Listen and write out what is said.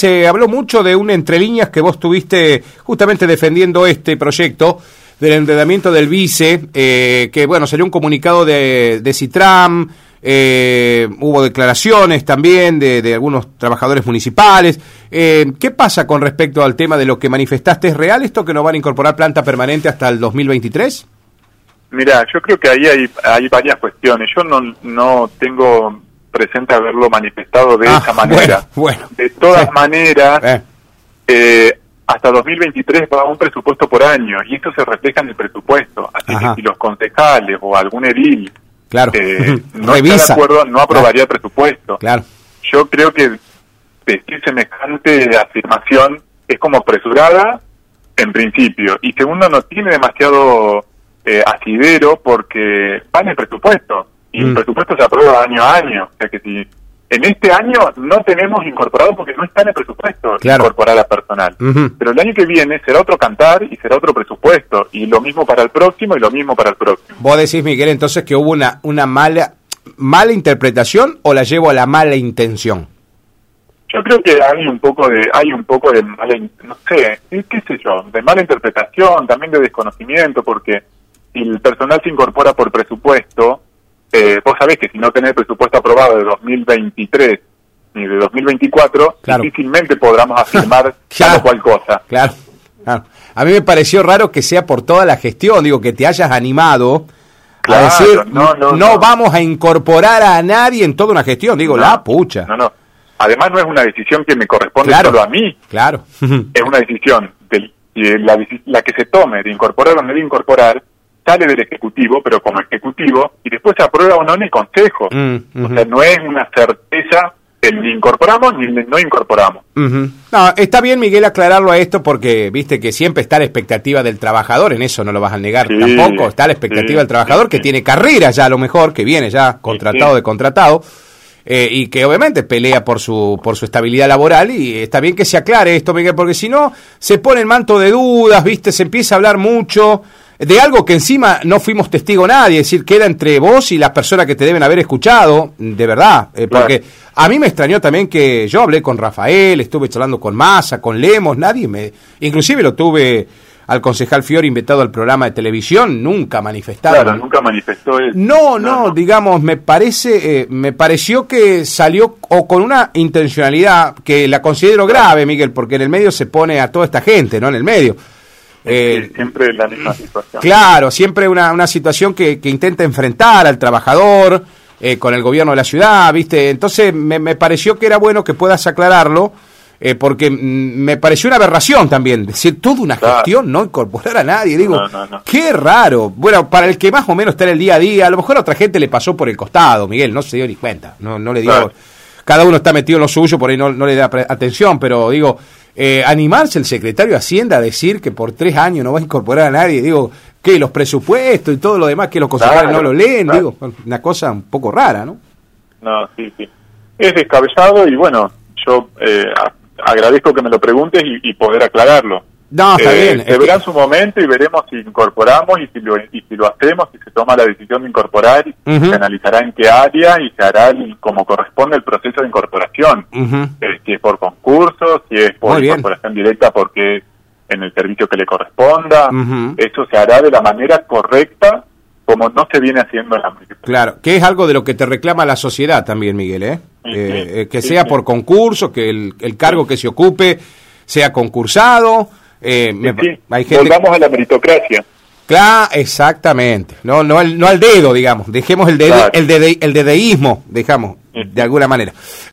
se habló mucho de un entre líneas que vos tuviste justamente defendiendo este proyecto del enredamiento del vice, eh, que bueno, salió un comunicado de, de Citram, eh, hubo declaraciones también de, de algunos trabajadores municipales. Eh, ¿Qué pasa con respecto al tema de lo que manifestaste? ¿Es real esto que no van a incorporar planta permanente hasta el 2023? Mira, yo creo que ahí hay, hay varias cuestiones. Yo no, no tengo presente haberlo manifestado de Ah, esa manera. bueno, bueno. de todas Sí. maneras, Eh, eh, hasta 2023 va un presupuesto por año y esto se refleja en el presupuesto. Así Ajá. que si los concejales o algún edil claro. eh, no está de Revisa. acuerdo, no aprobaría el presupuesto. Claro. Yo creo que decir semejante afirmación es como apresurada en principio y segundo no tiene demasiado eh, asidero porque va en el presupuesto y Mm. el presupuesto se aprueba año a año. O sea que si en este año no tenemos incorporado porque no está en el presupuesto Claro. incorporar a personal. Pero el año que viene será otro cantar y será otro presupuesto y lo mismo para el próximo y lo mismo para el próximo. Vos decís, Miguel, entonces que hubo una, una mala, mala interpretación o la llevo a la mala intención. Yo creo que hay un poco de hay un poco de mala, no sé, qué qué sé yo, de mala interpretación, también de desconocimiento, porque si el personal se incorpora por presupuesto, eh, vos sabés que si no tenés presupuesto aprobado de 2023 ni de 2024, Claro. difícilmente podamos afirmar Claro. tal o cual cosa. Claro, claro. A mí me pareció raro que sea por toda la gestión, digo, que te hayas animado a decir, no, no, no. vamos a incorporar a nadie en toda una gestión. Digo, No, la pucha. No, no. Además no es una decisión que me corresponde Claro. solo a mí, Claro. es una decisión del- y la, la que se tome de incorporar o no de incorporar sale del ejecutivo, pero como ejecutivo, y después se aprueba o no en el consejo. Mm, O sea, no es una certeza el ni incorporamos ni no incorporamos. No, está bien, Miguel, aclararlo a esto porque viste que siempre está la expectativa del trabajador, en eso no lo vas a negar Sí, tampoco. Está la expectativa sí, del trabajador sí, que tiene carrera ya a lo mejor, que viene ya contratado de contratado. eh, y que obviamente pelea por su por su estabilidad laboral y está bien que se aclare esto Miguel porque si no se pone el manto de dudas viste se empieza a hablar mucho de algo que encima no fuimos testigo nadie es decir queda entre vos y las personas que te deben haber escuchado de verdad eh, Claro. porque a mí me extrañó también que yo hablé con Rafael, estuve charlando con Massa, con Lemos, nadie me... Inclusive lo tuve al concejal Fiori invitado al programa de televisión, nunca manifestaron. Claro, nunca manifestó eso. No, no, digamos, me parece, eh, me pareció que salió o con una intencionalidad que la considero grave, Miguel, porque en el medio se pone a toda esta gente, ¿no? En el medio. Eh, siempre la misma situación. Claro, siempre una, una situación que, que intenta enfrentar al trabajador eh, con el gobierno de la ciudad, ¿viste? Entonces me, me pareció que era bueno que puedas aclararlo, eh, porque mm, me pareció una aberración también, decir toda una Claro. gestión, no incorporar a nadie, digo, No, no, no. qué raro. Bueno, para el que más o menos está en el día a día, a lo mejor a otra gente le pasó por el costado, Miguel, no se dio ni cuenta, no, no le dio... Claro. Cada uno está metido en lo suyo, por ahí no, no le da atención, pero digo, eh, animarse el secretario de Hacienda a decir que por tres años no va a incorporar a nadie, digo, que los presupuestos y todo lo demás, que los Claro, no lo leen, claro. digo, una cosa un poco rara, ¿no? No, sí, sí. Es descabellado y bueno, yo eh, agradezco que me lo preguntes y, y poder aclararlo. No, está Eh, bien. Se verá que- su momento y veremos si incorporamos y si lo, y si lo hacemos, se toma la decisión de incorporar, Ujú. se analizará en qué área y se hará el- como corresponde el proceso de incorporación. Eh, si es por concurso, si es por incorporación directa porque es en el servicio que le corresponda. Ujú. Eso se hará de la manera correcta como no se viene haciendo en la municipalidad. Claro, que es algo de lo que te reclama la sociedad también, Miguel, ¿eh? Sí, Eh, sí. eh, que Sí, sea por concurso, que el, el cargo que se ocupe sea concursado. eh, me- Sí, hay gente Volvamos a la meritocracia. Claro, exactamente. No, no, al, no al dedo, digamos. Dejemos el, Claro. el, dede- el dedeísmo, dejamos, Sí. de alguna manera.